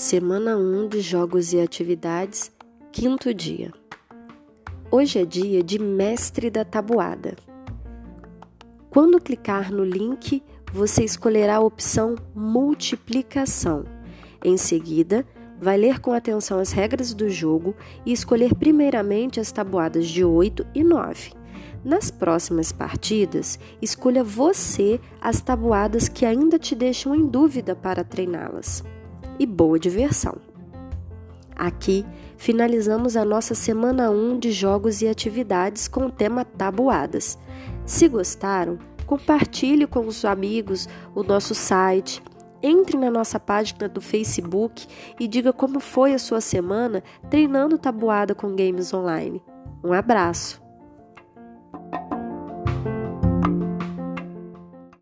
Semana 1 de Jogos e Atividades, quinto dia. Hoje é dia de Mestre da Tabuada. Quando clicar no link, você escolherá a opção Multiplicação. Em seguida, vai ler com atenção as regras do jogo e escolher primeiramente as tabuadas de 8 e 9. Nas próximas partidas, escolha você as tabuadas que ainda te deixam em dúvida para treiná-las e boa diversão. Aqui finalizamos a nossa semana 1 de jogos e atividades com o tema tabuadas. Se gostaram, compartilhe com os amigos o nosso site, entre na nossa página do Facebook e diga como foi a sua semana treinando tabuada com games online. Um abraço!